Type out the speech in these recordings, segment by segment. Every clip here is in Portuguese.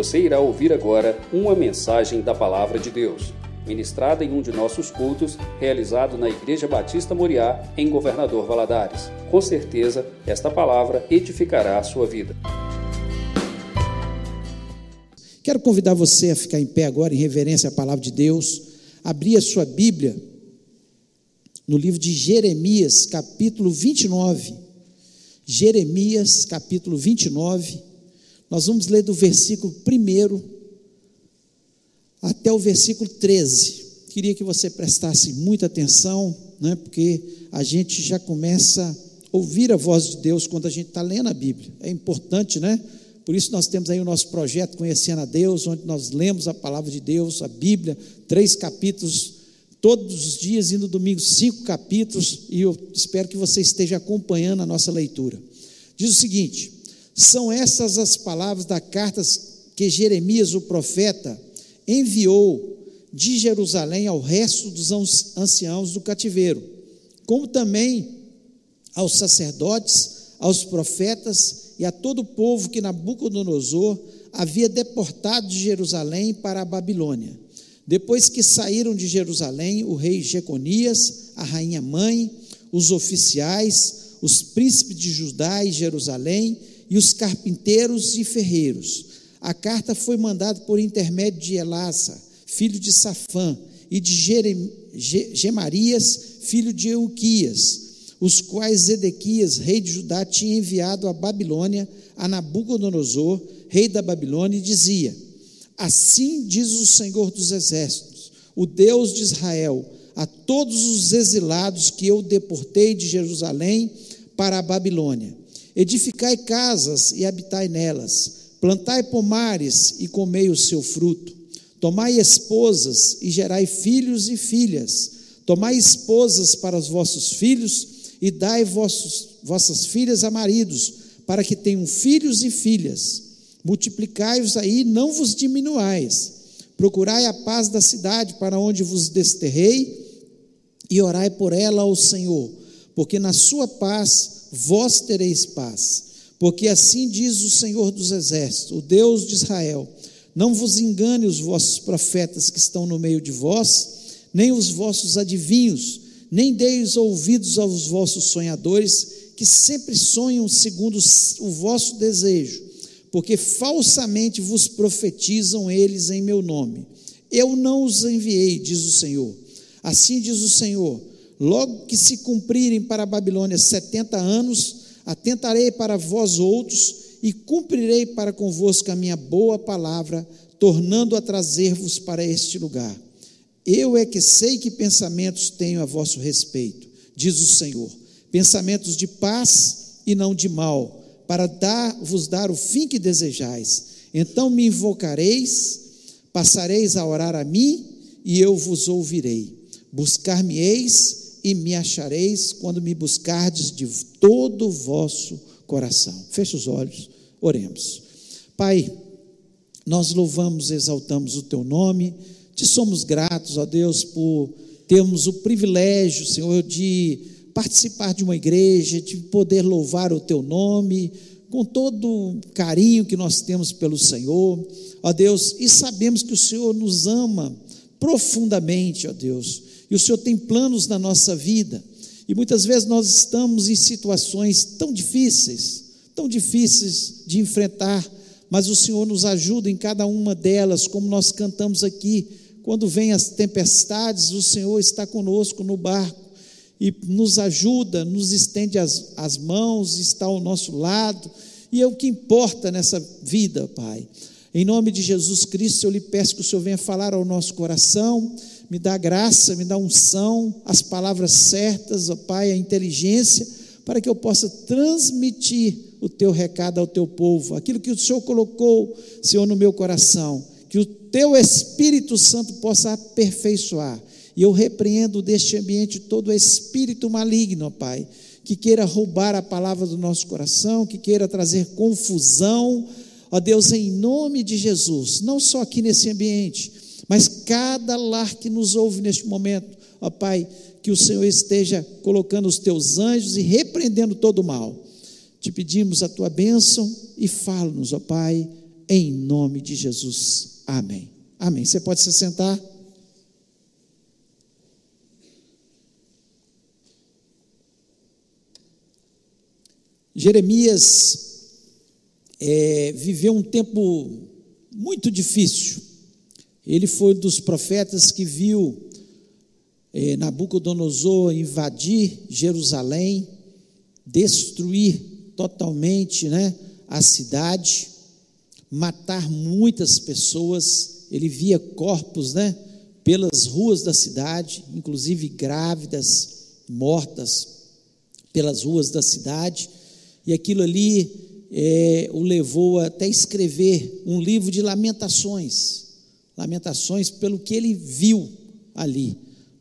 Você irá ouvir agora uma mensagem da Palavra de Deus, ministrada em um de nossos cultos, realizado na Igreja Batista Moriá, em Governador Valadares. Com certeza, esta palavra edificará a sua vida. Quero convidar você a ficar em pé agora, em reverência à palavra de Deus, abrir a sua Bíblia no livro de Jeremias, capítulo 29. Jeremias, capítulo 29. Nós vamos ler do versículo 1 até o versículo 13. Queria que você prestasse muita atenção, né, porque a gente já começa a ouvir a voz de Deus quando a gente está lendo a Bíblia. É importante, né? Por isso nós temos aí o nosso projeto Conhecendo a Deus, onde nós lemos a palavra de Deus, a Bíblia, três capítulos todos os dias e no domingo cinco capítulos, e eu espero que você esteja acompanhando a nossa leitura. Diz o seguinte: são essas as palavras da carta que Jeremias, o profeta, enviou de Jerusalém ao resto dos anciãos do cativeiro, como também aos sacerdotes, aos profetas e a todo o povo que Nabucodonosor havia deportado de Jerusalém para a Babilônia. Depois que saíram de Jerusalém, o rei Jeconias, a rainha mãe, os oficiais, os príncipes de Judá e Jerusalém e os carpinteiros e ferreiros. A carta foi mandada por intermédio de Elassa, filho de Safã, e de Jerem, Gemarias, filho de Euquias, os quais Zedequias, rei de Judá, tinha enviado à Babilônia a Nabucodonosor, rei da Babilônia, e dizia: Assim diz o Senhor dos Exércitos, o Deus de Israel, a todos os exilados que eu deportei de Jerusalém para a Babilônia: Edificai casas e habitai nelas, plantai pomares e comei o seu fruto. Tomai esposas e gerai filhos e filhas. Tomai esposas para os vossos filhos e dai vossos, vossas filhas a maridos, para que tenham filhos e filhas Multiplicai-vos aí, não vos diminuais. Procurai a paz da cidade para onde vos desterrei e orai por ela ao Senhor, porque na sua paz vós tereis paz. Porque assim diz o Senhor dos Exércitos, o Deus de Israel: Não vos engane os vossos profetas que estão no meio de vós, nem os vossos adivinhos, nem deis ouvidos aos vossos sonhadores, que sempre sonham segundo o vosso desejo porque falsamente vos profetizam eles em meu nome. Eu não os enviei, diz o Senhor. Assim diz o Senhor: logo que se cumprirem para a Babilônia setenta anos, atentarei para vós outros e cumprirei para convosco a minha boa palavra, tornando a trazer-vos para este lugar. Eu é que sei que pensamentos tenho a vosso respeito, diz o Senhor: pensamentos de paz e não de mal para dar, vos dar o fim que desejais. Então me invocareis, passareis a orar a mim, e eu vos ouvirei. Buscar-me-eis e me achareis quando me buscardes de todo o vosso coração. Feche os olhos, oremos. Pai, nós louvamos, exaltamos o teu nome, te somos gratos, ó Deus, por termos o privilégio, Senhor, de participar de uma igreja, de poder louvar o teu nome, com todo o carinho que nós temos pelo Senhor, ó Deus, e sabemos que o Senhor nos ama profundamente, ó Deus, e o Senhor tem planos na nossa vida, e muitas vezes nós estamos em situações tão difíceis, tão difíceis de enfrentar, mas o Senhor nos ajuda em cada uma delas, como nós cantamos aqui, quando vem as tempestades, o Senhor está conosco no barco e nos ajuda, nos estende as, as mãos, está ao nosso lado, e é o que importa nessa vida, Pai. Em nome de Jesus Cristo, eu lhe peço que o Senhor venha falar ao nosso coração, me dá graça, me dá unção, as palavras certas, ó Pai, a inteligência, para que eu possa transmitir o teu recado ao teu povo, aquilo que o Senhor colocou, Senhor, no meu coração, que o teu Espírito Santo possa aperfeiçoar. E eu repreendo deste ambiente todo espírito maligno, Pai, que queira roubar a palavra do nosso coração, que queira trazer confusão, ó Deus, em nome de Jesus, não só aqui nesse ambiente, mas cada lar que nos ouve neste momento, ó Pai, que o Senhor esteja colocando os teus anjos e repreendendo todo o mal. Te pedimos a tua bênção e fala-nos, ó Pai, em nome de Jesus. Amém. Amém. Você pode se sentar. Jeremias é, viveu um tempo muito difícil. Ele foi dos profetas que viu é, Nabucodonosor invadir Jerusalém, destruir totalmente né, a cidade, matar muitas pessoas. Ele via corpos né, pelas ruas da cidade, inclusive grávidas, mortas pelas ruas da cidade, e aquilo ali é, o levou até escrever um livro de lamentações, lamentações pelo que ele viu ali.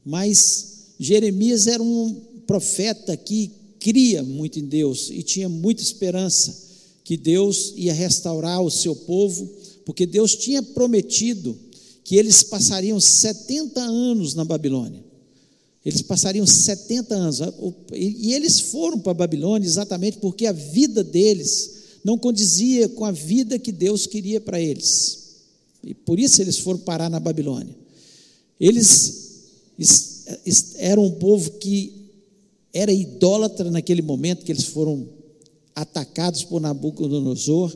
Mas Jeremias era um profeta que cria muito em Deus e tinha muita esperança que Deus ia restaurar o seu povo, porque Deus tinha prometido que eles passariam 70 anos na Babilônia. Eles passariam 70 anos. E eles foram para a Babilônia exatamente porque a vida deles não condizia com a vida que Deus queria para eles. E por isso eles foram parar na Babilônia. Eles eram um povo que era idólatra naquele momento que eles foram atacados por Nabucodonosor.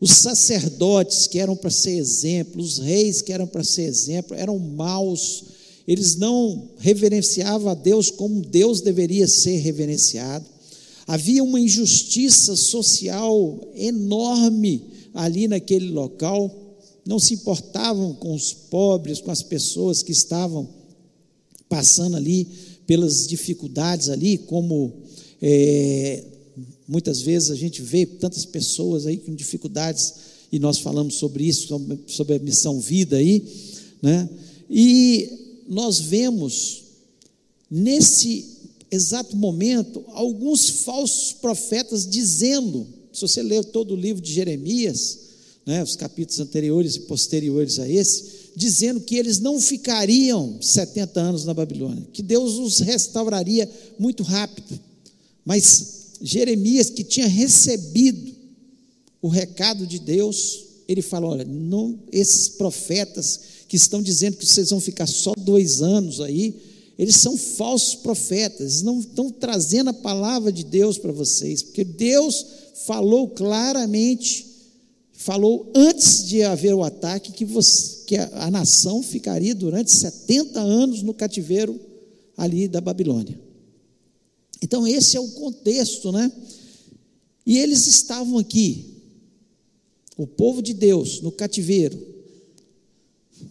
Os sacerdotes que eram para ser exemplo, os reis que eram para ser exemplo, eram maus. Eles não reverenciavam a Deus como Deus deveria ser reverenciado. Havia uma injustiça social enorme ali naquele local. Não se importavam com os pobres, com as pessoas que estavam passando ali pelas dificuldades ali, como é, muitas vezes a gente vê tantas pessoas aí com dificuldades, e nós falamos sobre isso, sobre a missão vida aí, né? E nós vemos nesse exato momento alguns falsos profetas dizendo, se você ler todo o livro de Jeremias, né, os capítulos anteriores e posteriores a esse, dizendo que eles não ficariam 70 anos na Babilônia, que Deus os restauraria muito rápido. Mas Jeremias, que tinha recebido o recado de Deus, ele falou: olha, não, esses profetas que estão dizendo que vocês vão ficar só dois anos aí, eles são falsos profetas, não estão trazendo a palavra de Deus para vocês, porque Deus falou claramente falou antes de haver o ataque que, você, que a, a, nação ficaria durante 70 anos no cativeiro ali da Babilônia. Então, esse é o contexto, né? E eles estavam aqui, o povo de Deus, no cativeiro,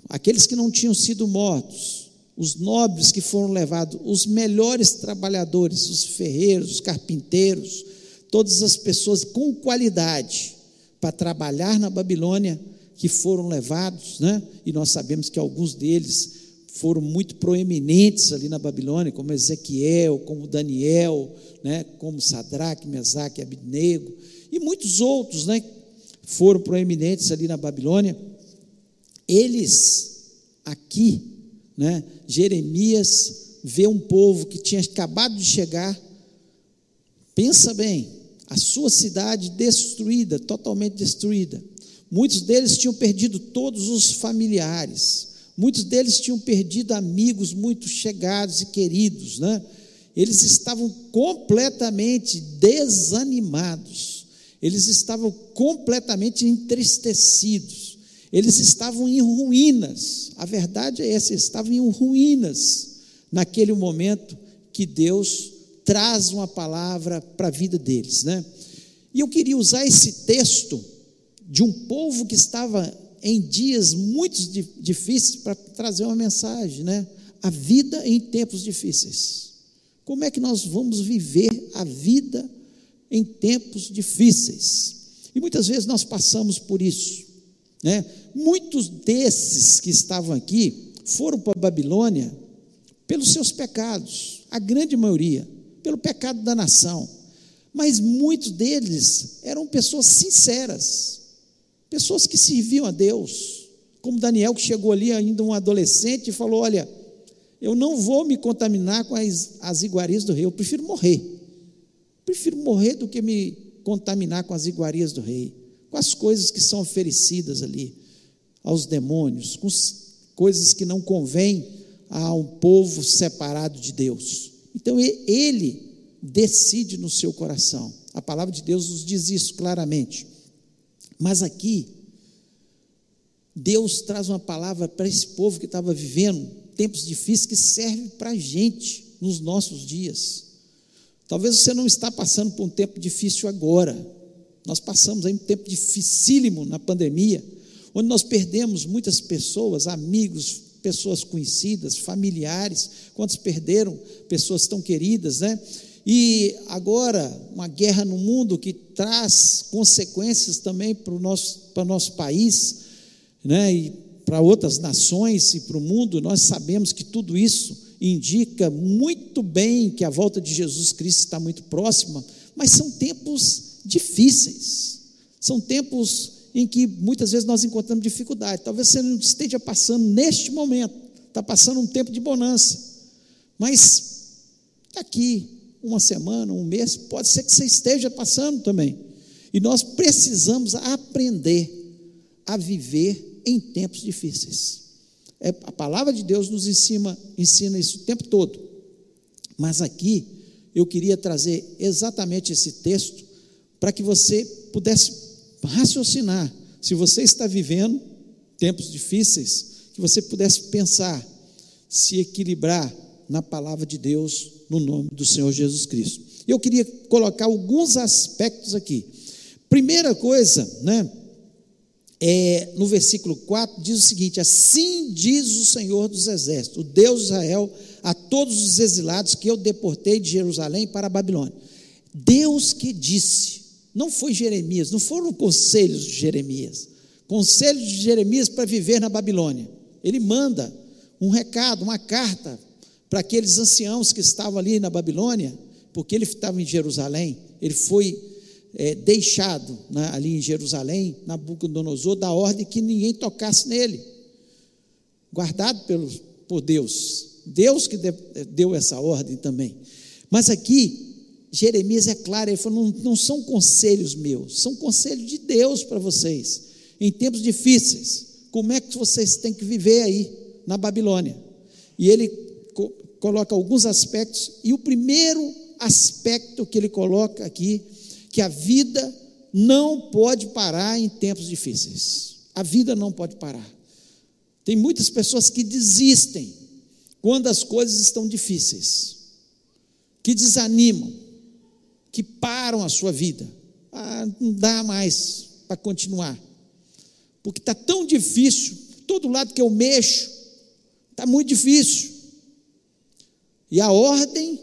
aqueles que não tinham sido mortos, os nobres que foram levados, os melhores trabalhadores, os ferreiros, os carpinteiros, todas as pessoas com qualidade para trabalhar na Babilônia, que foram levados, né? e nós sabemos que alguns deles foram muito proeminentes ali na Babilônia, como Ezequiel, como Daniel, né? como Sadraque, Mesaque, Abidnego, e muitos outros né? foram proeminentes ali na Babilônia. Eles, aqui, né? Jeremias vê um povo que tinha acabado de chegar, pensa bem, a sua cidade destruída, totalmente destruída. Muitos deles tinham perdido todos os familiares, muitos deles tinham perdido amigos muito chegados e queridos, né? Eles estavam completamente desanimados, eles estavam completamente entristecidos, eles estavam em ruínas. A verdade é essa, eles estavam em ruínas naquele momento que Deus traz uma palavra para a vida deles, né? E eu queria usar esse texto de um povo que estava em dias muito difíceis para trazer uma mensagem, né? A vida em tempos difíceis. Como é que nós vamos viver a vida em tempos difíceis? E muitas vezes nós passamos por isso, né? Muitos desses que estavam aqui foram para a Babilônia pelos seus pecados, a grande maioria pelo pecado da nação. Mas muitos deles eram pessoas sinceras, pessoas que serviam a Deus, como Daniel, que chegou ali ainda um adolescente e falou: Olha, eu não vou me contaminar com as, as iguarias do rei, eu prefiro morrer. Prefiro morrer do que me contaminar com as iguarias do rei. com as coisas que são oferecidas ali aos demônios, com coisas que não convêm a um povo separado de Deus. Então ele decide no seu coração. A palavra de Deus nos diz isso claramente. Mas aqui, Deus traz uma palavra para esse povo que estava vivendo tempos difíceis que serve para a gente nos nossos dias. Talvez você não está passando por um tempo difícil agora. Nós passamos aí um tempo dificílimo na pandemia, onde nós perdemos muitas pessoas, amigos, pessoas conhecidas, familiares. Quantos perderam pessoas tão queridas, né? E agora, uma guerra no mundo que traz consequências também para o nosso, nosso país, né? E para outras nações e para o mundo, nós sabemos que tudo isso indica muito bem que a volta de Jesus Cristo está muito próxima, mas são tempos difíceis, são tempos em que muitas vezes nós encontramos dificuldade. Talvez você não esteja passando neste momento, está passando um tempo de bonança, mas daqui uma semana, um mês, pode ser que você esteja passando também. E nós precisamos aprender a viver em tempos difíceis. É, a palavra de Deus nos ensina, ensina isso o tempo todo. Mas aqui eu queria trazer exatamente esse texto para que você pudesse raciocinar. Se você está vivendo tempos difíceis, que você pudesse pensar, se equilibrar na palavra de Deus, no nome do Senhor Jesus Cristo. Eu queria colocar alguns aspectos aqui. Primeira coisa, né? É, no versículo 4 diz o seguinte: Assim diz o Senhor dos Exércitos, o Deus de Israel, a todos os exilados que eu deportei de Jerusalém para a Babilônia. Deus que disse, não foi Jeremias, não foram conselhos de Jeremias, conselhos de Jeremias para viver na Babilônia. Ele manda um recado, uma carta para aqueles anciãos que estavam ali na Babilônia, porque ele estava em Jerusalém, ele foi é, deixado né, ali em Jerusalém, Nabucodonosor, da ordem que ninguém tocasse nele, guardado pelo, por Deus. Deus que deu essa ordem também. Mas aqui, Jeremias é claro, ele falou: não, não são conselhos meus, são conselhos de Deus para vocês, em tempos difíceis. Como é que vocês têm que viver aí na Babilônia? E ele co coloca alguns aspectos, e o primeiro aspecto que ele coloca aqui que a vida não pode parar em tempos difíceis. A vida não pode parar. Tem muitas pessoas que desistem quando as coisas estão difíceis, que desanimam, que param a sua vida. Ah, não dá mais para continuar, porque está tão difícil, todo lado que eu mexo, está muito difícil. E a ordem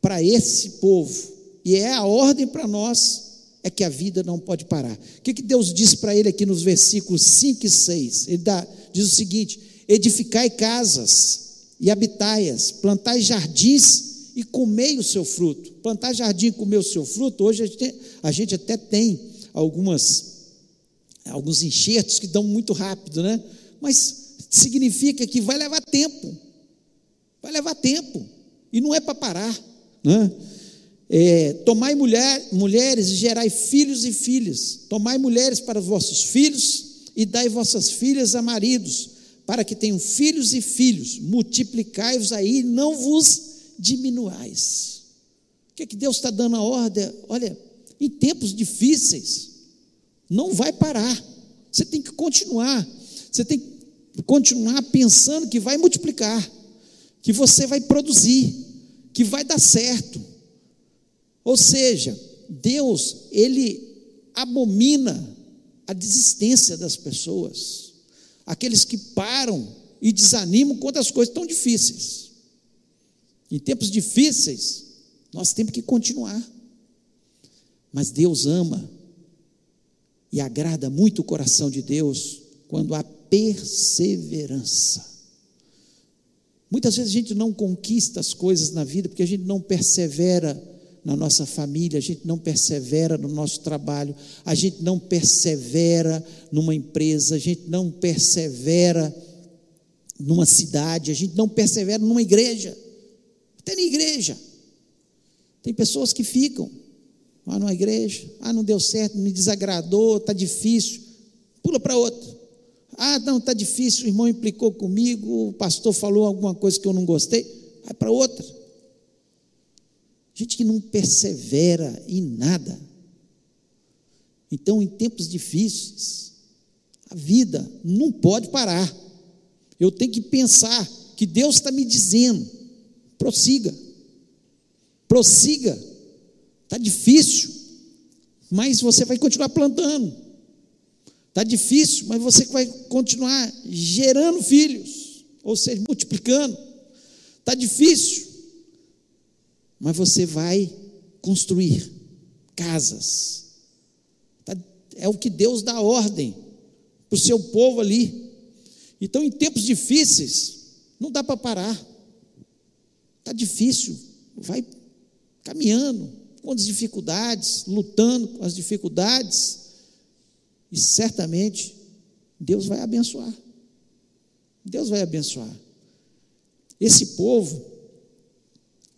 para esse povo e é a ordem para nós, é que a vida não pode parar. O que, que Deus diz para ele aqui nos versículos 5 e 6? Ele dá, diz o seguinte: edificai casas e habitai-as, plantai jardins e comei o seu fruto. Plantar jardim e comer o seu fruto, hoje a gente, a gente até tem algumas, alguns enxertos que dão muito rápido, né? Mas significa que vai levar tempo. Vai levar tempo. E não é para parar. Né? É, tomai mulher, mulheres e gerai filhos e filhas. Tomai mulheres para vossos filhos e dai vossas filhas a maridos, para que tenham filhos e filhos. Multiplicai-vos aí não vos diminuais. O que, é que Deus está dando a ordem? Olha, em tempos difíceis, não vai parar. Você tem que continuar. Você tem que continuar pensando que vai multiplicar, que você vai produzir, que vai dar certo ou seja, Deus, ele abomina a desistência das pessoas, aqueles que param e desanimam quando as coisas estão difíceis. Em tempos difíceis, nós temos que continuar. Mas Deus ama e agrada muito o coração de Deus quando há perseverança. Muitas vezes a gente não conquista as coisas na vida porque a gente não persevera na nossa família, a gente não persevera no nosso trabalho, a gente não persevera numa empresa, a gente não persevera numa cidade, a gente não persevera numa igreja, até na igreja. Tem pessoas que ficam, Lá numa igreja, ah, não deu certo, me desagradou, está difícil, pula para outra. Ah, não, está difícil, o irmão implicou comigo, o pastor falou alguma coisa que eu não gostei, vai para outra. Gente que não persevera em nada. Então, em tempos difíceis, a vida não pode parar. Eu tenho que pensar que Deus está me dizendo: prossiga, prossiga. Está difícil, mas você vai continuar plantando. Está difícil, mas você vai continuar gerando filhos, ou seja, multiplicando. Está difícil, mas você vai construir casas. Tá, é o que Deus dá ordem para o seu povo ali. Então, em tempos difíceis, não dá para parar. Está difícil, vai caminhando com as dificuldades, lutando com as dificuldades, e certamente Deus vai abençoar. Deus vai abençoar. Esse povo,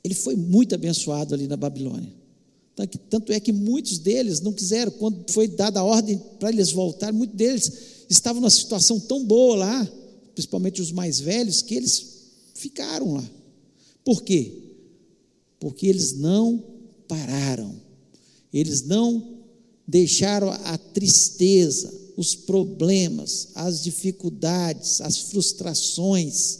ele foi muito abençoado ali na Babilônia. Tanto é que muitos deles não quiseram, quando foi dada a ordem para eles voltarem, muitos deles estavam numa situação tão boa lá, principalmente os mais velhos, que eles ficaram lá. Por quê? Porque eles não pararam, eles não deixaram a tristeza, os problemas, as dificuldades, as frustrações,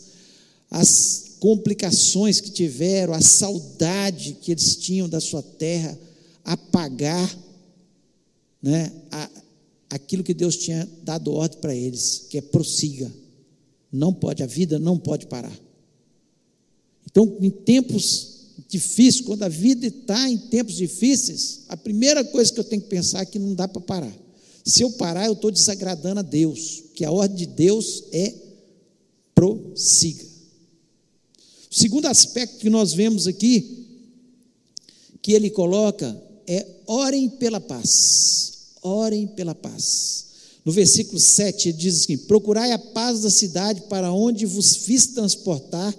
as complicações que tiveram, a saudade que eles tinham da sua terra, apagar né, a, aquilo que Deus tinha dado ordem para eles, que é prossiga. Não pode, a vida não pode parar. Então, em tempos difíceis, quando a vida está em tempos difíceis, a primeira coisa que eu tenho que pensar é que não dá para parar. Se eu parar, eu estou desagradando a Deus, que a ordem de Deus é prossiga. O segundo aspecto que nós vemos aqui, que ele coloca, é orem pela paz. Orem pela paz. No versículo 7 ele diz assim: Procurai a paz da cidade para onde vos fiz transportar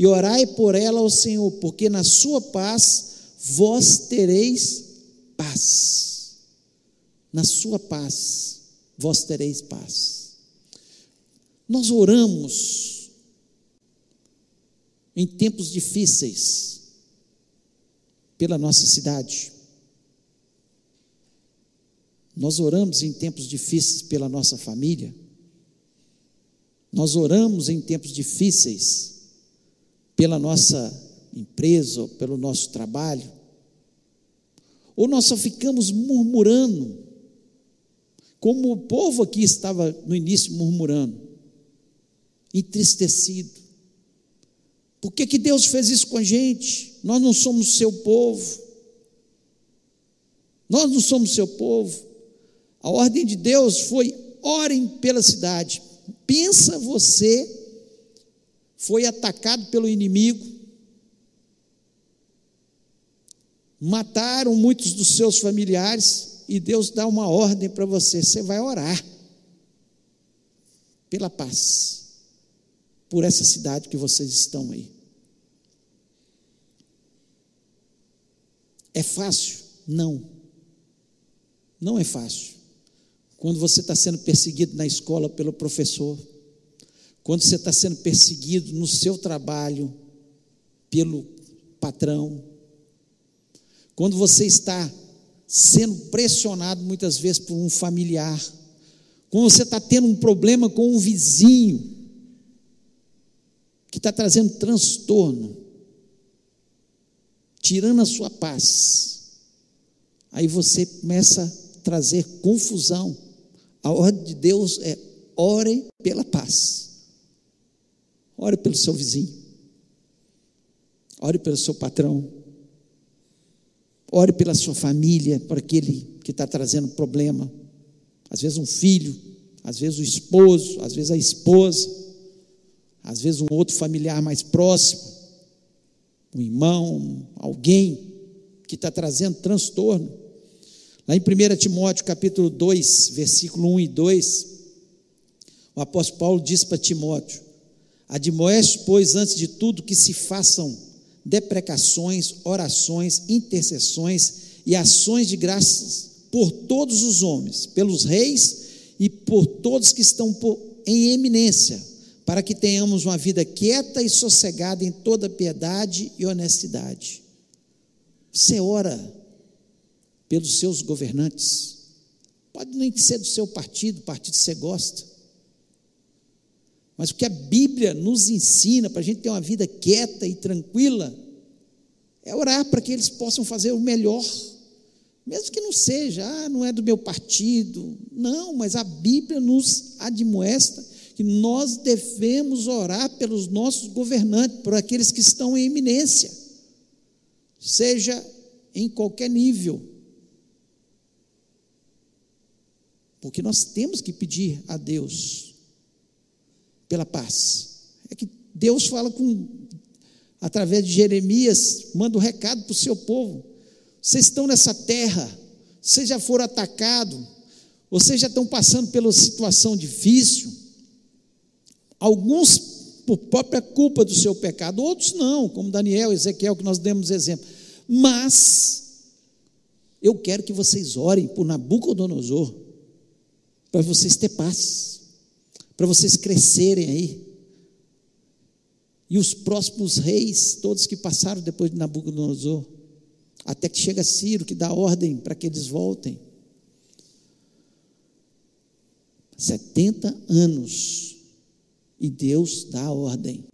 e orai por ela ao Senhor, porque na sua paz vós tereis paz. Na sua paz vós tereis paz. Nós oramos em tempos difíceis pela nossa cidade. Nós oramos em tempos difíceis pela nossa família. Nós oramos em tempos difíceis pela nossa empresa, pelo nosso trabalho? Ou nós só ficamos murmurando, como o povo aqui estava no início murmurando, entristecido. Por que, que Deus fez isso com a gente? Nós não somos seu povo. Nós não somos seu povo. A ordem de Deus foi: orem pela cidade. Pensa você foi atacado pelo inimigo, mataram muitos dos seus familiares, e Deus dá uma ordem para você: você vai orar pela paz, por essa cidade que vocês estão aí. É fácil? Não. Não é fácil. Quando você está sendo perseguido na escola pelo professor, quando você está sendo perseguido no seu trabalho pelo patrão, quando você está sendo pressionado muitas vezes por um familiar, quando você está tendo um problema com um vizinho, que está trazendo transtorno, tirando a sua paz, aí você começa a trazer confusão. A ordem de Deus é ore pela paz. Ore pelo seu vizinho. Ore pelo seu patrão. Ore pela sua família, por aquele que está trazendo problema. Às vezes um filho, às vezes o esposo, às vezes a esposa, às vezes um outro familiar mais próximo, um irmão, alguém que está trazendo transtorno. Lá em 1 Timóteo capítulo 2, versículo 1 e 2, o apóstolo Paulo diz para Timóteo: Admoeste, pois, antes de tudo, que se façam deprecações, orações, intercessões e ações de graças por todos os homens, pelos reis e por todos que estão em eminência, para que tenhamos uma vida quieta e sossegada em toda piedade e honestidade. Você ora pelos seus governantes, pode nem ser do seu partido, partido que você gosta, mas o que a Bíblia nos ensina para a gente ter uma vida quieta e tranquila é orar para que eles possam fazer o melhor, mesmo que não seja, ah, não é do meu partido, não, mas a Bíblia nos admoesta que nós devemos orar pelos nossos governantes, por aqueles que estão em eminência, seja em qualquer nível. Porque nós temos que pedir a Deus pela paz. É que Deus fala com através de Jeremias, manda um recado para o seu povo. Vocês estão nessa terra, vocês já foram atacados, vocês já estão passando pela situação difícil. Alguns por própria culpa do seu pecado, outros não, como Daniel, Ezequiel, que nós demos exemplo. Mas eu quero que vocês orem por Nabucodonosor, para vocês ter paz, para vocês crescerem aí. E os próximos reis, todos que passaram depois de Nabucodonosor, até que chega Ciro, que dá ordem para que eles voltem. 70 anos. E Deus dá a ordem.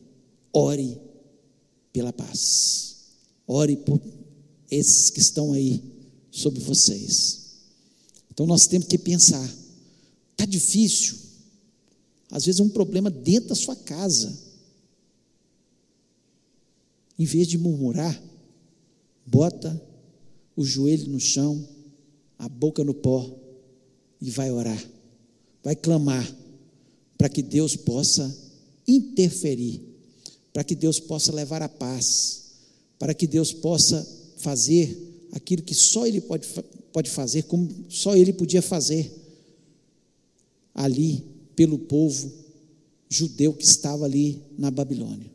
Ore pela paz. Ore por esses que estão aí sobre vocês. Então nós temos que pensar. Está difícil. Às vezes é um problema dentro da sua casa. Em vez de murmurar, bota o joelho no chão, a boca no pó e vai orar. Vai clamar para que Deus possa interferir, para que Deus possa levar a paz, para que Deus possa fazer aquilo que só Ele pode, pode fazer, como só Ele podia fazer ali pelo povo judeu que estava ali na Babilônia.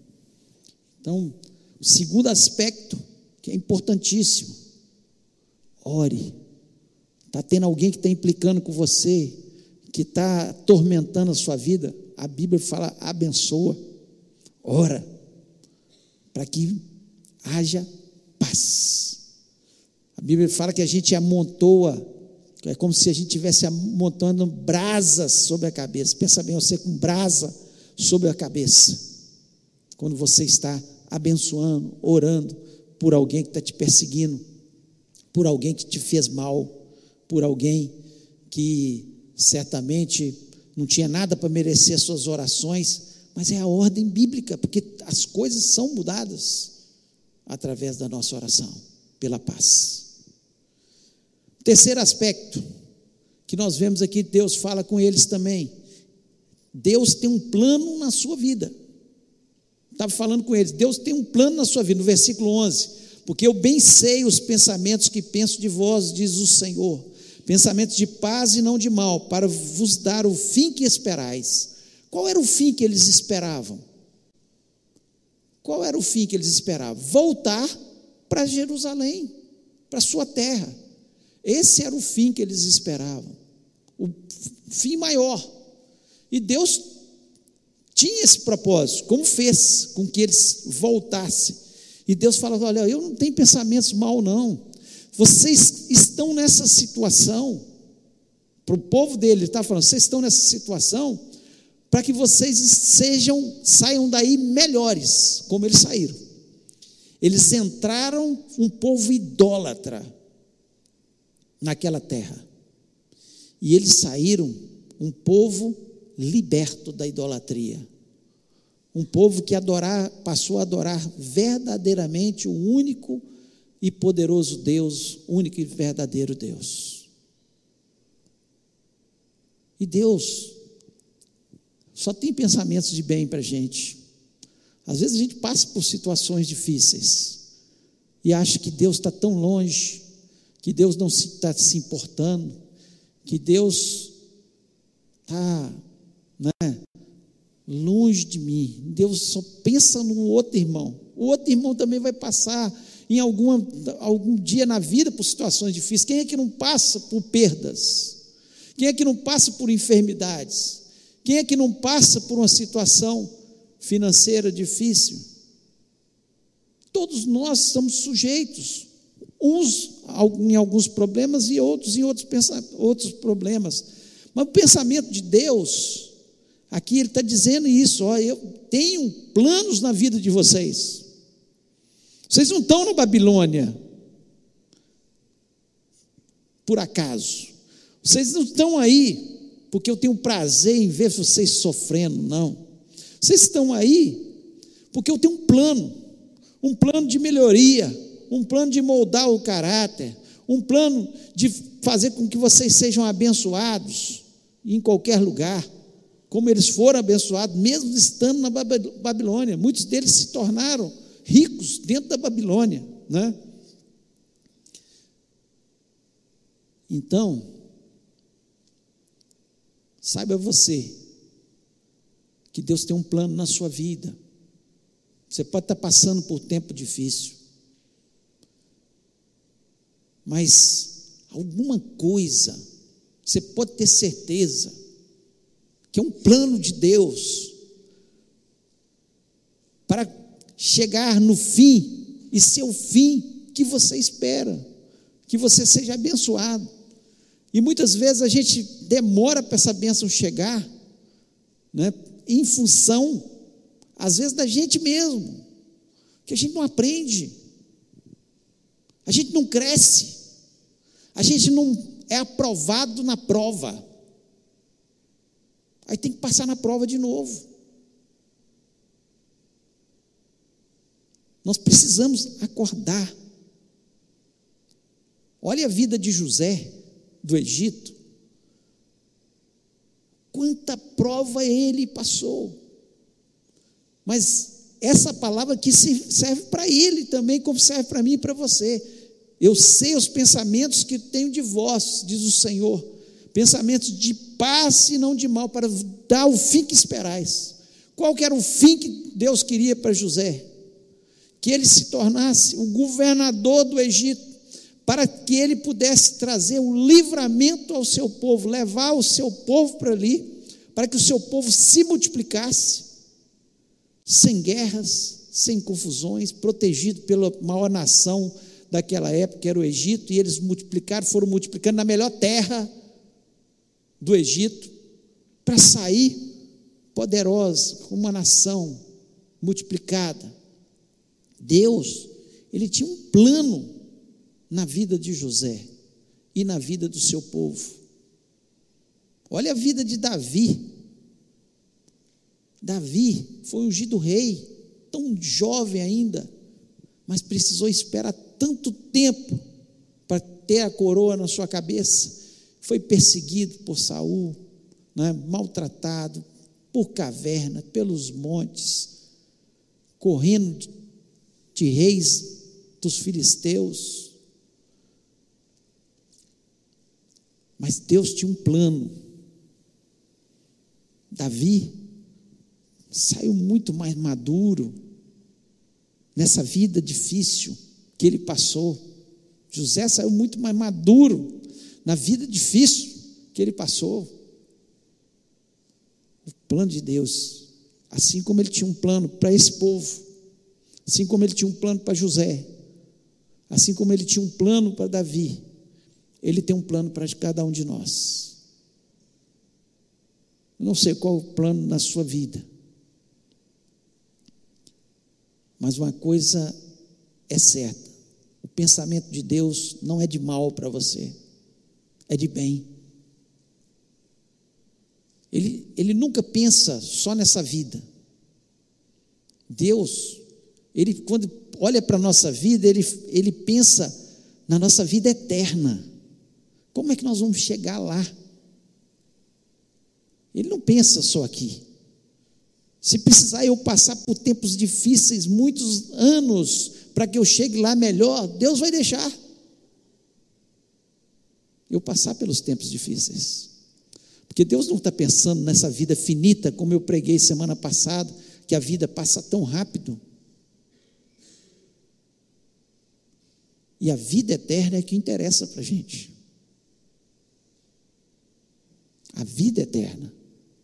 Então, o segundo aspecto, que é importantíssimo, ore. Está tendo alguém que está implicando com você, que está atormentando a sua vida, a Bíblia fala abençoa, ora, para que haja paz. A Bíblia fala que a gente amontoa, é como se a gente estivesse amontando brasas sobre a cabeça. Pensa bem, você com brasa sobre a cabeça, quando você está abençoando, orando por alguém que está te perseguindo, por alguém que te fez mal, por alguém que certamente não tinha nada para merecer as suas orações, mas é a ordem bíblica, porque as coisas são mudadas através da nossa oração, pela paz. Terceiro aspecto que nós vemos aqui, Deus fala com eles também. Deus tem um plano na sua vida estava falando com eles, Deus tem um plano na sua vida, no versículo 11, porque eu bem sei os pensamentos que penso de vós, diz o Senhor, pensamentos de paz e não de mal, para vos dar o fim que esperais. Qual era o fim que eles esperavam? Qual era o fim que eles esperavam? Voltar para Jerusalém, para sua terra. Esse era o fim que eles esperavam, o fim maior. E Deus tinha esse propósito, como fez com que eles voltassem. E Deus fala: Olha, eu não tenho pensamentos mal, não. Vocês estão nessa situação. Para o povo dele, ele está falando: vocês estão nessa situação para que vocês sejam, saiam daí melhores, como eles saíram. Eles entraram um povo idólatra naquela terra. E eles saíram um povo liberto da idolatria. Um povo que adorar, passou a adorar verdadeiramente o único e poderoso Deus, único e verdadeiro Deus. E Deus só tem pensamentos de bem para a gente. Às vezes a gente passa por situações difíceis e acha que Deus está tão longe, que Deus não está se importando, que Deus está né? longe de mim. Deus só pensa no outro irmão. O outro irmão também vai passar em alguma, algum dia na vida por situações difíceis? Quem é que não passa por perdas? Quem é que não passa por enfermidades? Quem é que não passa por uma situação financeira difícil? Todos nós estamos sujeitos, uns em alguns problemas e outros em outros, outros problemas. Mas o pensamento de Deus, aqui ele está dizendo isso: ó, eu tenho planos na vida de vocês. Vocês não estão na Babilônia por acaso. Vocês não estão aí porque eu tenho prazer em ver vocês sofrendo, não. Vocês estão aí porque eu tenho um plano, um plano de melhoria, um plano de moldar o caráter, um plano de fazer com que vocês sejam abençoados em qualquer lugar, como eles foram abençoados, mesmo estando na Babilônia. Muitos deles se tornaram ricos dentro da Babilônia, né? Então, Saiba você que Deus tem um plano na sua vida. Você pode estar passando por tempo difícil, mas alguma coisa, você pode ter certeza que é um plano de Deus para chegar no fim e ser o fim que você espera, que você seja abençoado. E muitas vezes a gente demora para essa bênção chegar, né, em função, às vezes, da gente mesmo, que a gente não aprende, a gente não cresce, a gente não é aprovado na prova, aí tem que passar na prova de novo. Nós precisamos acordar. Olha a vida de José do Egito, quanta prova ele passou. Mas essa palavra aqui serve para ele também, como serve para mim e para você. Eu sei os pensamentos que tenho de vós, diz o Senhor, pensamentos de paz e não de mal, para dar o fim que esperais. Qual que era o fim que Deus queria para José? Que ele se tornasse o governador do Egito para que ele pudesse trazer o livramento ao seu povo, levar o seu povo para ali, para que o seu povo se multiplicasse, sem guerras, sem confusões, protegido pela maior nação daquela época, que era o Egito, e eles multiplicaram, foram multiplicando na melhor terra do Egito, para sair poderosa, uma nação multiplicada. Deus, ele tinha um plano na vida de José e na vida do seu povo. Olha a vida de Davi. Davi foi ungido rei, tão jovem ainda, mas precisou esperar tanto tempo para ter a coroa na sua cabeça. Foi perseguido por Saul, né, maltratado por caverna, pelos montes, correndo de reis dos filisteus, Mas Deus tinha um plano. Davi saiu muito mais maduro nessa vida difícil que ele passou. José saiu muito mais maduro na vida difícil que ele passou. O plano de Deus, assim como ele tinha um plano para esse povo, assim como ele tinha um plano para José, assim como ele tinha um plano para Davi, ele tem um plano para cada um de nós. Eu não sei qual o plano na sua vida, mas uma coisa é certa: o pensamento de Deus não é de mal para você, é de bem. Ele, ele nunca pensa só nessa vida. Deus, ele quando olha para a nossa vida, ele, ele pensa na nossa vida eterna. Como é que nós vamos chegar lá? Ele não pensa só aqui. Se precisar eu passar por tempos difíceis, muitos anos, para que eu chegue lá melhor, Deus vai deixar. Eu passar pelos tempos difíceis. Porque Deus não está pensando nessa vida finita, como eu preguei semana passada, que a vida passa tão rápido. E a vida eterna é que interessa para a gente. A vida eterna.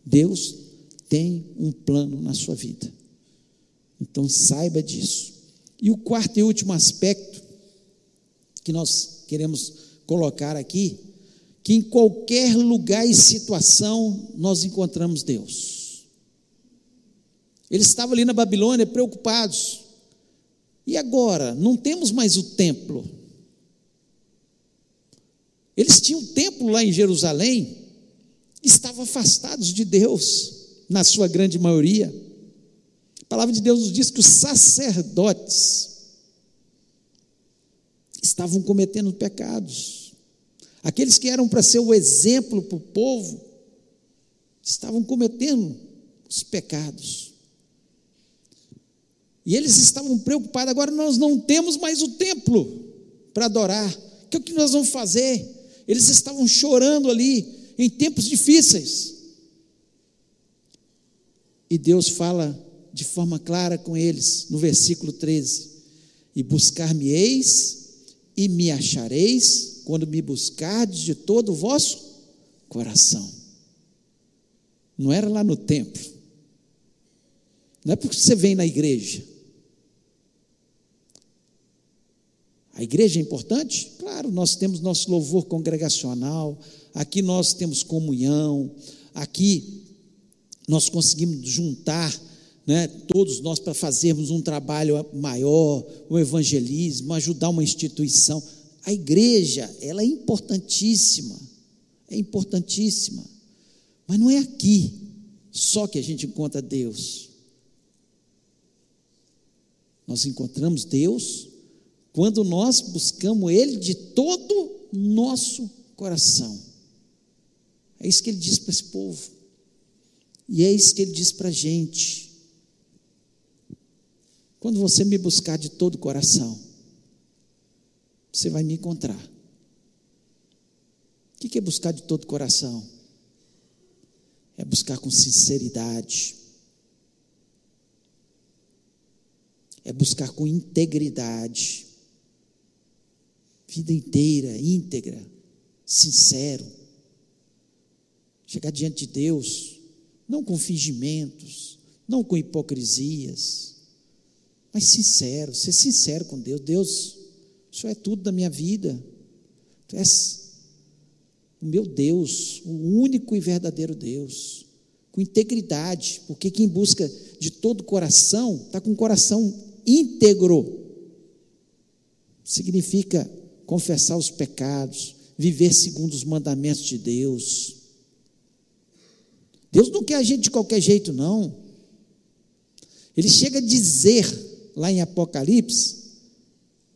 Deus tem um plano na sua vida. Então saiba disso. E o quarto e último aspecto que nós queremos colocar aqui, que em qualquer lugar e situação nós encontramos Deus. Eles estavam ali na Babilônia preocupados. E agora, não temos mais o templo. Eles tinham um templo lá em Jerusalém, estavam afastados de Deus, na sua grande maioria. A palavra de Deus nos diz que os sacerdotes estavam cometendo pecados. Aqueles que eram para ser o exemplo para o povo, estavam cometendo os pecados. E eles estavam preocupados, agora nós não temos mais o templo para adorar. O que, é que nós vamos fazer? Eles estavam chorando ali, em tempos difíceis. E Deus fala de forma clara com eles, no versículo 13: E buscar-me-eis e me achareis, quando me buscardes de todo o vosso coração. Não era lá no templo, não é porque você vem na igreja, A igreja é importante? Claro, nós temos nosso louvor congregacional, aqui nós temos comunhão, aqui nós conseguimos juntar né, todos nós para fazermos um trabalho maior, um evangelismo, ajudar uma instituição. A igreja, ela é importantíssima, é importantíssima, mas não é aqui só que a gente encontra Deus. Nós encontramos Deus quando nós buscamos Ele de todo nosso coração. É isso que ele diz para esse povo, e é isso que ele diz para a gente. Quando você me buscar de todo o coração, você vai me encontrar. O que é buscar de todo o coração? É buscar com sinceridade, é buscar com integridade, vida inteira, íntegra, sincero. Chegar diante de Deus, não com fingimentos, não com hipocrisias, mas sincero, ser sincero com Deus. Deus, isso é tudo da minha vida. Tu és o meu Deus, o único e verdadeiro Deus, com integridade, porque quem busca de todo o coração, está com o coração íntegro. Significa confessar os pecados, viver segundo os mandamentos de Deus. Deus não quer a gente de qualquer jeito, não. Ele chega a dizer, lá em Apocalipse,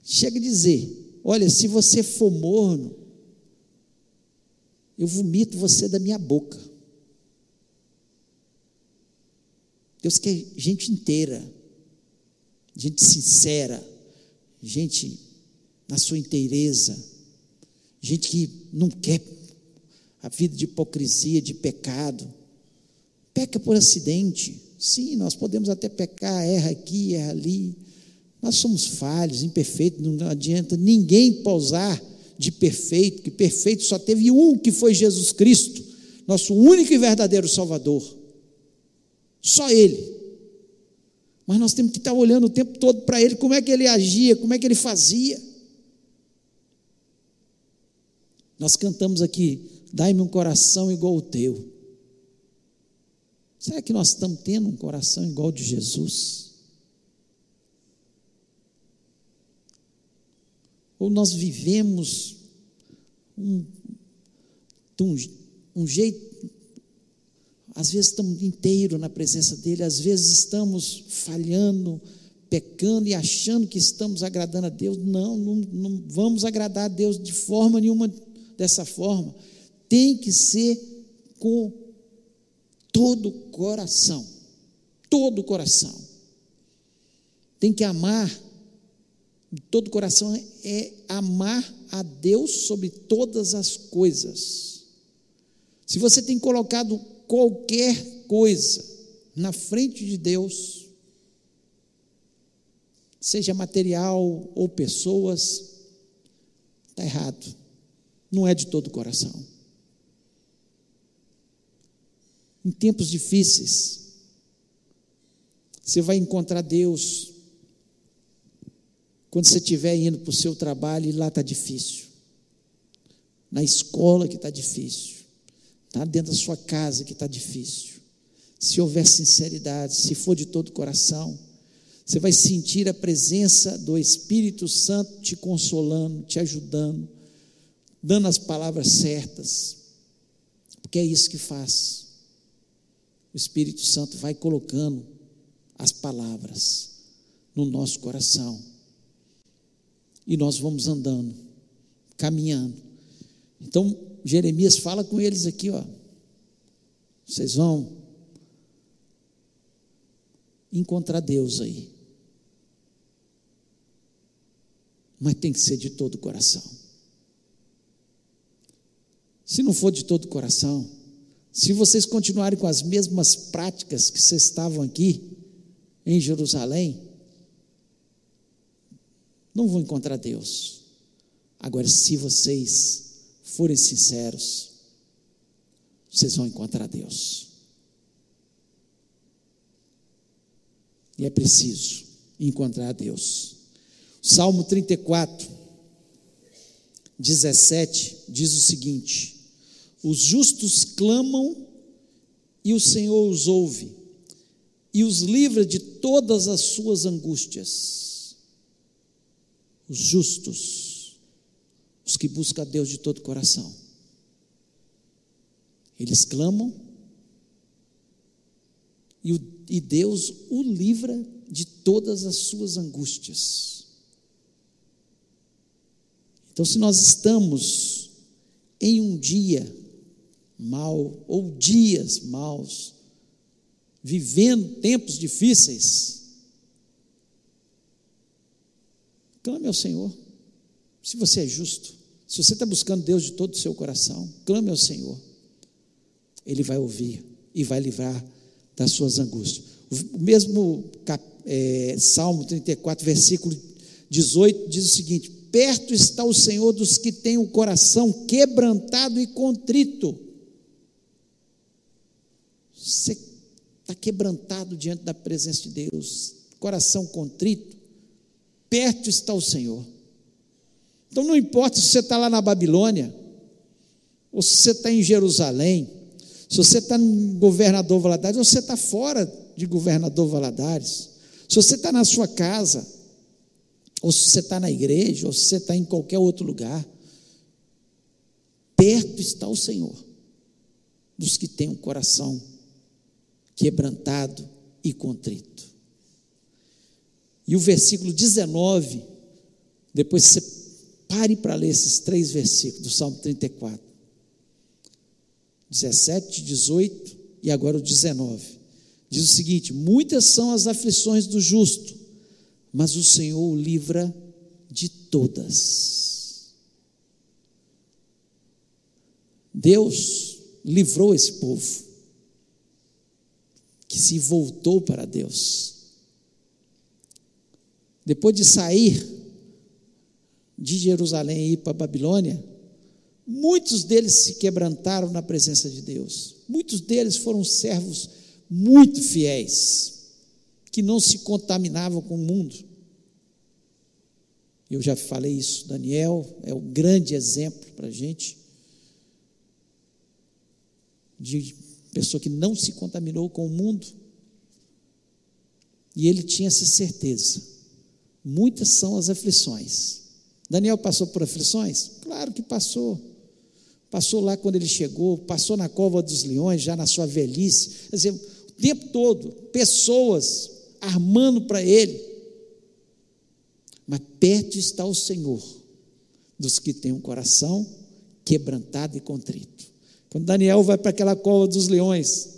chega a dizer: Olha, se você for morno, eu vomito você da minha boca. Deus quer gente inteira, gente sincera, gente na sua inteireza. Gente que não quer a vida de hipocrisia, de pecado. Peca por acidente. Sim, nós podemos até pecar, erra aqui, erra ali. Nós somos falhos, imperfeitos, não adianta ninguém pousar de perfeito, que perfeito só teve um que foi Jesus Cristo, nosso único e verdadeiro Salvador. Só Ele. Mas nós temos que estar olhando o tempo todo para Ele, como é que Ele agia, como é que Ele fazia. Nós cantamos aqui, dai-me um coração igual ao teu. Será que nós estamos tendo um coração igual de Jesus? Ou nós vivemos um, um, um jeito, às vezes estamos inteiro na presença dEle, às vezes estamos falhando, pecando e achando que estamos agradando a Deus. Não, não, não vamos agradar a Deus de forma nenhuma dessa forma, tem que ser com todo o coração. Todo o coração. Tem que amar, todo o coração é amar a Deus sobre todas as coisas. Se você tem colocado qualquer coisa na frente de Deus, seja material ou pessoas, Está errado. Não é de todo o coração. Em tempos difíceis, você vai encontrar Deus quando você estiver indo para o seu trabalho e lá está difícil. Na escola que está difícil. Tá dentro da sua casa que está difícil. Se houver sinceridade, se for de todo o coração, você vai sentir a presença do Espírito Santo te consolando, te ajudando, dando as palavras certas, porque é isso que faz. O Espírito Santo vai colocando as palavras no nosso coração. E nós vamos andando, caminhando. Então, Jeremias fala com eles aqui, ó. Vocês vão encontrar Deus aí. Mas tem que ser de todo o coração. Se não for de todo o coração, se vocês continuarem com as mesmas práticas que vocês estavam aqui, em Jerusalém, não vão encontrar Deus. Agora, se vocês forem sinceros, vocês vão encontrar Deus. E é preciso encontrar Deus. Salmo 34, 17 diz o seguinte: Os justos clamam e o Senhor os ouve e os livra de todas as suas angústias. Os justos, os que buscam a Deus de todo o coração, eles clamam e, o, e Deus o livra de todas as suas angústias. Então, se nós estamos em um dia mal ou dias maus, vivendo tempos difíceis, clame ao Senhor. Se você é justo, se você está buscando Deus de todo o seu coração, clame ao Senhor. Ele vai ouvir e vai livrar das suas angústias. O mesmo é, Salmo 34, versículo 18, diz o seguinte: Perto está o Senhor dos que têm o coração quebrantado e contrito. Você está quebrantado diante da presença de Deus, coração contrito, perto está o Senhor. Então não importa se você está lá na Babilônia, ou se você está em Jerusalém, se você está em governador Valadares, ou se você está fora de governador Valadares, se você está na sua casa, ou se você está na igreja, ou se você está em qualquer outro lugar, perto está o Senhor, dos que têm um coração quebrantado e contrito. E o versículo 19, depois você pare para ler esses três versículos do Salmo 34. 17, 18 e agora o 19. Diz o seguinte: Muitas são as aflições do justo, mas o Senhor o livra de todas. Deus livrou esse povo que se voltou para Deus. Depois de sair de Jerusalém e ir para a Babilônia, muitos deles se quebrantaram na presença de Deus. Muitos deles foram servos muito fiéis, que não se contaminavam com o mundo. Eu já falei isso, Daniel é um grande exemplo para a gente de pessoa que não se contaminou com o mundo. E ele tinha essa certeza. Muitas são as aflições. Daniel passou por aflições? Claro que passou. Passou lá quando ele chegou, passou na cova dos leões, já na sua velhice. Quer dizer, o tempo todo, pessoas armando para ele. Mas perto está o Senhor dos que têm um coração quebrantado e contrito. Quando Daniel vai para aquela cova dos leões,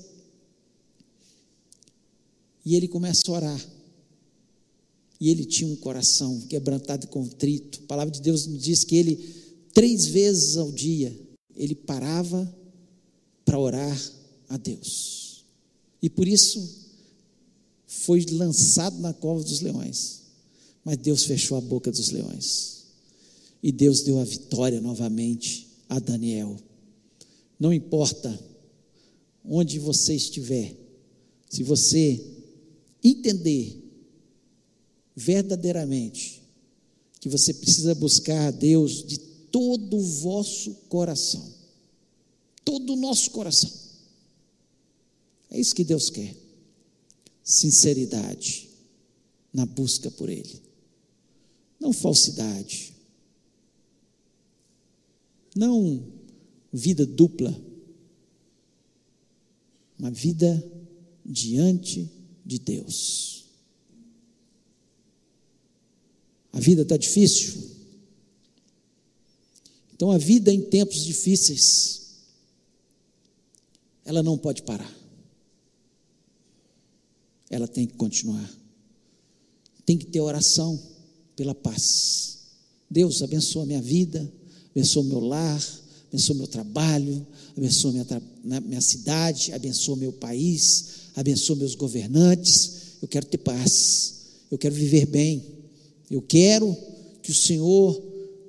e ele começa a orar. E ele tinha um coração quebrantado e contrito. A palavra de Deus nos diz que ele, três vezes ao dia, ele parava para orar a Deus. E por isso foi lançado na cova dos leões. Mas Deus fechou a boca dos leões. E Deus deu a vitória novamente a Daniel. Não importa onde você estiver, se você entender verdadeiramente que você precisa buscar a Deus de todo o vosso coração, todo o nosso coração. É isso que Deus quer. Sinceridade na busca por Ele, não falsidade, não vida dupla, uma vida diante de Deus. A vida está difícil. Então, a vida em tempos difíceis, ela não pode parar. Ela tem que continuar. Tem que ter oração pela paz. Deus abençoa minha vida, abençoa meu lar, abençoa meu trabalho, abençoa minha, minha cidade, abençoa meu país, abençoa meus governantes. Eu quero ter paz, eu quero viver bem, eu quero que o Senhor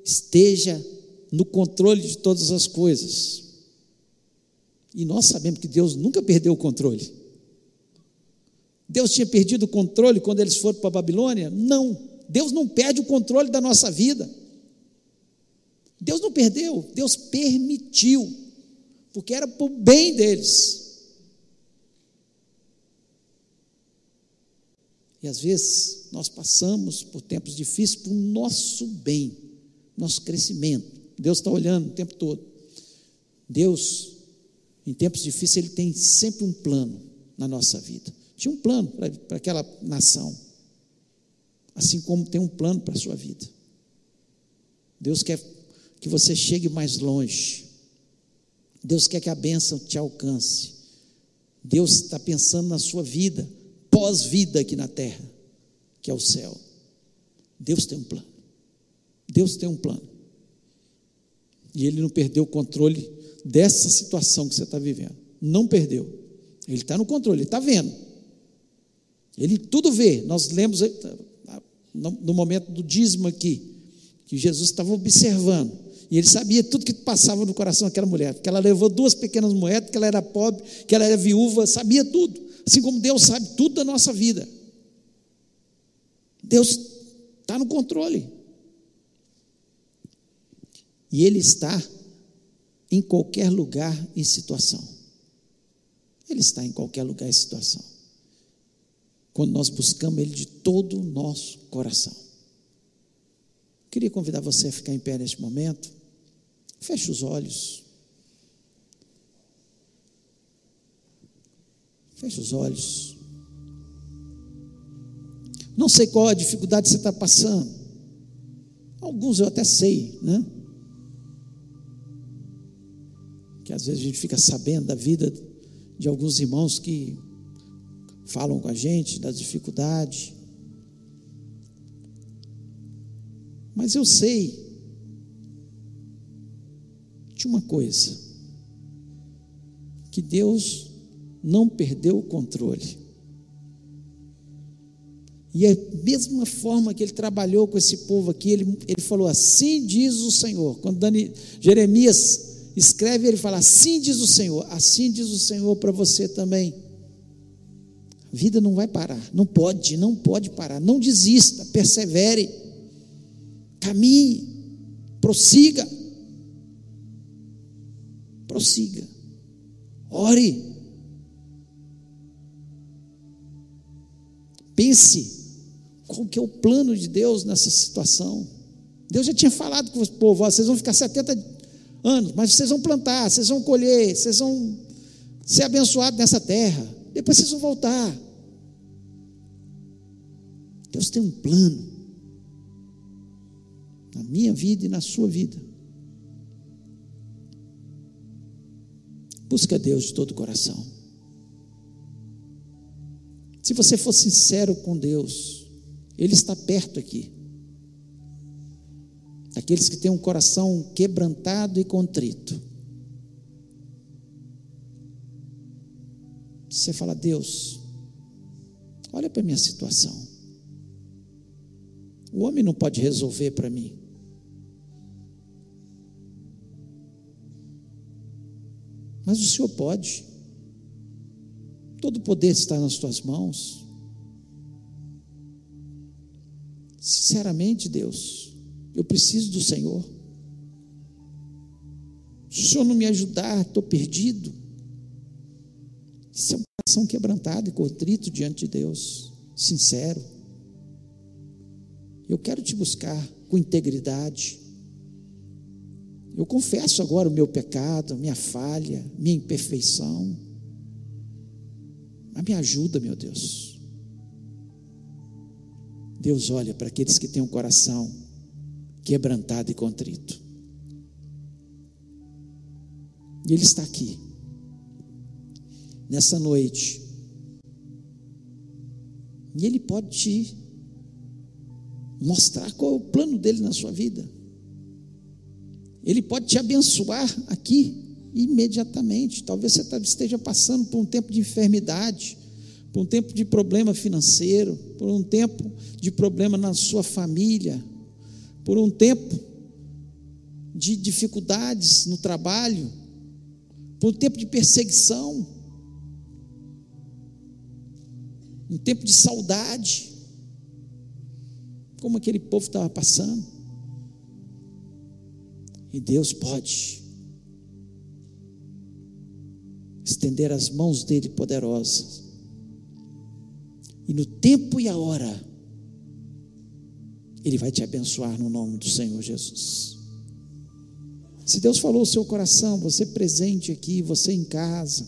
esteja no controle de todas as coisas. E nós sabemos que Deus nunca perdeu o controle. Deus tinha perdido o controle quando eles foram para a Babilônia? Não. Deus não perde o controle da nossa vida. Deus não perdeu, Deus permitiu, porque era para o bem deles. E às vezes nós passamos por tempos difíceis para o nosso bem, nosso crescimento. Deus está olhando o tempo todo. Deus, em tempos difíceis, Ele tem sempre um plano na nossa vida. Tinha um plano para aquela nação, assim como tem um plano para a sua vida. Deus quer que você chegue mais longe. Deus quer que a bênção te alcance. Deus está pensando na sua vida, pós-vida aqui na terra, que é o céu. Deus tem um plano. Deus tem um plano. E Ele não perdeu o controle dessa situação que você está vivendo. Não perdeu. Ele está no controle, ele está vendo. Ele tudo vê. Nós lemos eh, no momento do dízimo aqui, que Jesus estava observando. E ele sabia tudo que passava no coração daquela mulher, que ela levou duas pequenas moedas, que ela era pobre, que ela era viúva, sabia tudo. Assim como Deus sabe tudo da nossa vida. Deus está no controle. E Ele está em qualquer lugar e situação. Ele está em qualquer lugar e situação. Quando nós buscamos Ele de todo o nosso coração. Queria convidar você a ficar em pé neste momento. Feche os olhos. Feche os olhos. Não sei qual a dificuldade que você está passando. Alguns eu até sei, né? que às vezes a gente fica sabendo da vida de alguns irmãos que falam com a gente das dificuldades. Mas eu sei uma coisa: que Deus não perdeu o controle. E a mesma forma que ele trabalhou com esse povo aqui, ele, ele falou: Assim diz o Senhor. Quando Dani, Jeremias escreve, ele fala: Assim diz o Senhor, assim diz o Senhor para você também. A vida não vai parar, não pode, não pode parar. Não desista, persevere, caminhe, prossiga. Prossiga, ore, pense qual que é o plano de Deus nessa situação. Deus já tinha falado com o povo: vocês vão ficar 70 anos, mas vocês vão plantar, vocês vão colher, vocês vão ser abençoados nessa terra. Depois vocês vão voltar. Deus tem um plano na minha vida e na sua vida. Busca Deus de todo o coração. Se você for sincero com Deus, Ele está perto aqui. Aqueles que têm um coração quebrantado e contrito. Você fala, Deus, olha para a minha situação. O homem não pode resolver para mim. Mas o Senhor pode. Todo poder está nas tuas mãos. Sinceramente, Deus, eu preciso do Senhor. Se o Senhor não me ajudar, estou perdido. Isso é um coração quebrantado e contrito diante de Deus, sincero. Eu quero te buscar com integridade. Eu confesso agora o meu pecado, minha falha, minha imperfeição. Mas me ajuda, meu Deus. Deus olha para aqueles que têm um coração quebrantado e contrito. E Ele está aqui, nessa noite. E Ele pode te mostrar qual é o plano dele na sua vida. Ele pode te abençoar aqui, imediatamente. Talvez você tá, esteja passando por um tempo de enfermidade, por um tempo de problema financeiro, por um tempo de problema na sua família, por um tempo de dificuldades no trabalho, por um tempo de perseguição, um tempo de saudade, como aquele povo estava passando. E Deus pode estender as mãos dele poderosas. E no tempo e a hora, ele vai te abençoar no nome do Senhor Jesus. Se Deus falou o seu coração, você presente aqui, você em casa,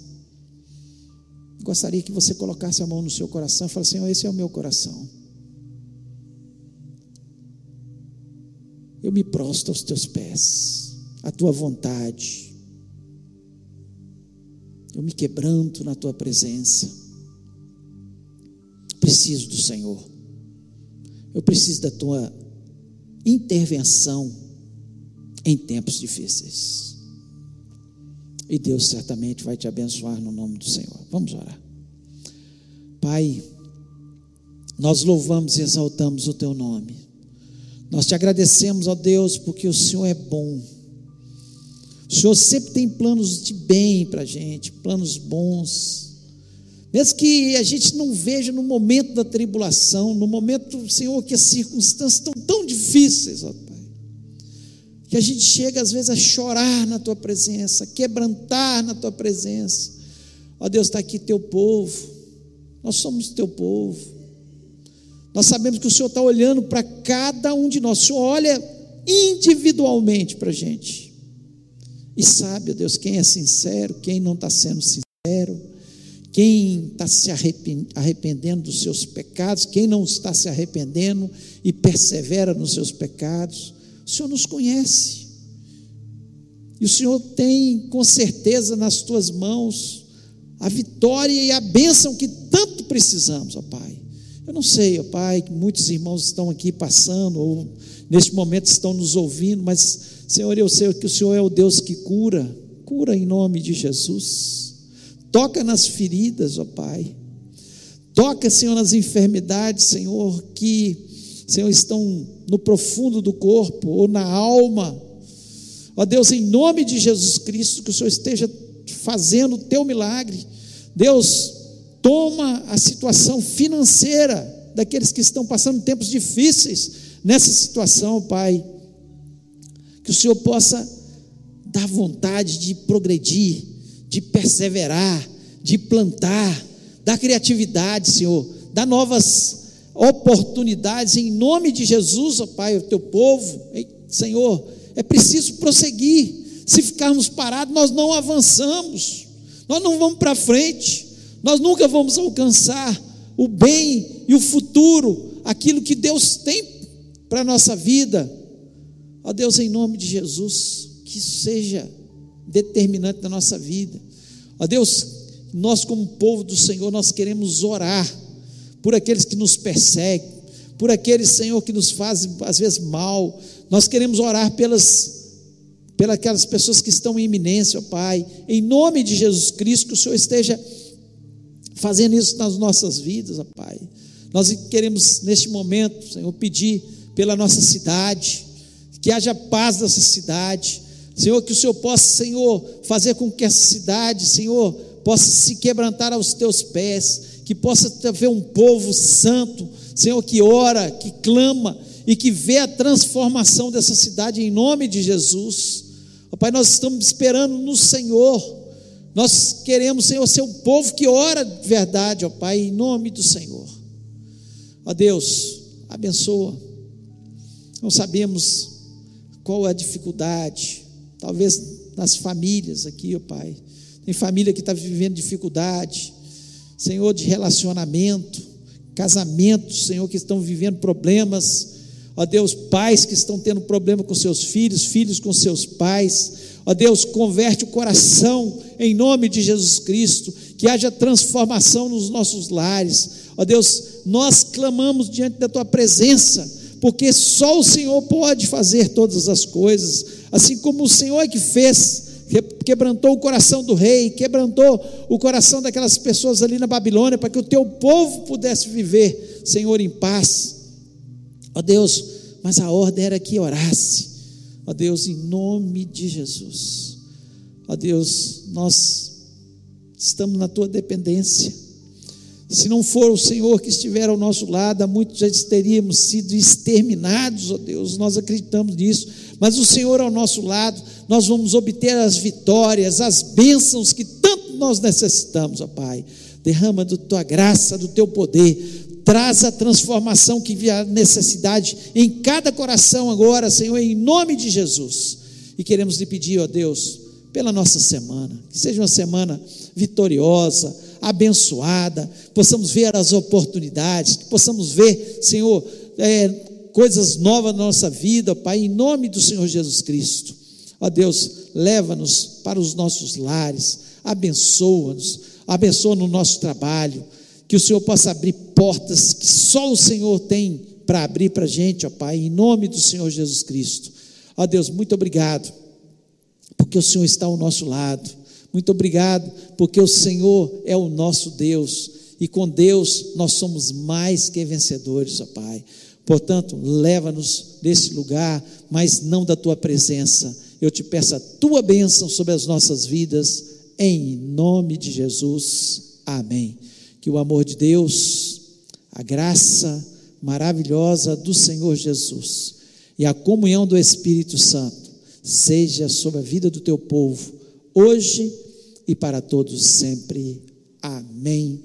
gostaria que você colocasse a mão no seu coração e falasse: Senhor, esse é o meu coração. Eu me prostro aos teus pés, à tua vontade. Eu me quebranto na tua presença. Preciso do Senhor. Eu preciso da tua intervenção em tempos difíceis. E Deus certamente vai te abençoar no nome do Senhor. Vamos orar. Pai, nós louvamos e exaltamos o teu nome. Nós te agradecemos, ó Deus, porque o Senhor é bom. O Senhor sempre tem planos de bem para a gente, planos bons. Mesmo que a gente não veja no momento da tribulação, no momento, Senhor, que as circunstâncias estão tão difíceis, ó Pai, que a gente chega às vezes a chorar na Tua presença, a quebrantar na Tua presença. Ó Deus, está aqui Teu povo, nós somos Teu povo. Nós sabemos que o Senhor está olhando para cada um de nós. O Senhor olha individualmente para a gente. E sabe, Deus, quem é sincero, quem não está sendo sincero, quem está se arrependendo dos seus pecados, quem não está se arrependendo e persevera nos seus pecados. O Senhor nos conhece. E o Senhor tem com certeza nas tuas mãos a vitória e a bênção que tanto precisamos, ó Pai. Eu não sei, Pai, que muitos irmãos estão aqui passando, ou neste momento estão nos ouvindo, mas, Senhor, eu sei que o Senhor é o Deus que cura, cura em nome de Jesus. Toca nas feridas, ó Pai. Toca, Senhor, nas enfermidades, Senhor, que, Senhor, estão no profundo do corpo ou na alma. Ó Deus, em nome de Jesus Cristo, que o Senhor esteja fazendo o teu milagre. Deus, toma a situação financeira daqueles que estão passando tempos difíceis nessa situação, Pai. Que o Senhor possa dar vontade de progredir, de perseverar, de plantar, dar criatividade, Senhor, dar novas oportunidades em nome de Jesus, ó Pai, o teu povo, Senhor, é preciso prosseguir. Se ficarmos parados, nós não avançamos, nós não vamos para frente. Nós nunca vamos alcançar o bem e o futuro, aquilo que Deus tem para a nossa vida. Ó Deus, em nome de Jesus, que seja determinante na nossa vida. Ó Deus, nós, como povo do Senhor, nós queremos orar por aqueles que nos perseguem, por aqueles, Senhor, que nos fazem às vezes mal. Nós queremos orar pelas pelas pessoas que estão em iminência, ó Pai, em nome de Jesus Cristo, que o Senhor esteja fazendo isso nas nossas vidas, Pai. Nós queremos, neste momento, Senhor, pedir pela nossa cidade, que haja paz nessa cidade. Senhor, que o Senhor possa, Senhor, fazer com que essa cidade, Senhor, possa se quebrantar aos teus pés, que possa haver um povo santo, Senhor, que ora, que clama e que vê a transformação dessa cidade em nome de Jesus. Pai, nós estamos esperando no Senhor. Nós queremos, Senhor, ser um povo que ora de verdade, ó Pai, em nome do Senhor. Ó Deus, abençoa. Não sabemos qual é a dificuldade, talvez nas famílias aqui, ó Pai. Tem família que está vivendo dificuldade, Senhor, de relacionamento, casamentos, Senhor, que estão vivendo problemas. Ó Deus, pais que estão tendo problema com seus filhos, filhos com seus pais. Ó Deus, converte o coração em nome de Jesus Cristo, que haja transformação nos nossos lares. Ó Deus, nós clamamos diante da tua presença, porque só o Senhor pode fazer todas as coisas, assim como o Senhor é que fez, quebrantou o coração do rei, quebrantou o coração daquelas pessoas ali na Babilônia, para que o teu povo pudesse viver, Senhor, em paz. Ó Deus, mas a ordem era que orasse Ó Deus, em nome de Jesus. Ó Deus, nós estamos na tua dependência. Se não for o Senhor que estiver ao nosso lado, há muitos já teríamos sido exterminados, ó Deus, nós acreditamos nisso. Mas o Senhor ao nosso lado, nós vamos obter as vitórias, as bênçãos que tanto nós necessitamos, ó Pai. Derrama da tua graça, do teu poder, Traz a transformação que via necessidade em cada coração agora, Senhor, em nome de Jesus. E queremos lhe pedir, ó Deus, pela nossa semana, que seja uma semana vitoriosa, abençoada, possamos ver as oportunidades, possamos ver, Senhor, é, coisas novas na nossa vida, Pai, em nome do Senhor Jesus Cristo. Ó Deus, leva-nos para os nossos lares, abençoa-nos, abençoa no nosso trabalho, que o Senhor possa abrir portas que só o Senhor tem para abrir para a gente, ó Pai, em nome do Senhor Jesus Cristo. Ó Deus, muito obrigado, porque o Senhor está ao nosso lado. Muito obrigado, porque o Senhor é o nosso Deus, e com Deus nós somos mais que vencedores, ó Pai. Portanto, leva-nos desse lugar, mas não da tua presença. Eu te peço a tua bênção sobre as nossas vidas, em nome de Jesus. Amém. Que o amor de Deus, a graça maravilhosa do Senhor Jesus e a comunhão do Espírito Santo seja sobre a vida do teu povo, hoje e para todos sempre. Amém.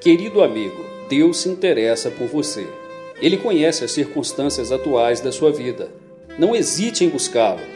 Querido amigo, Deus se interessa por você. Ele conhece as circunstâncias atuais da sua vida. Não hesite em buscá-lo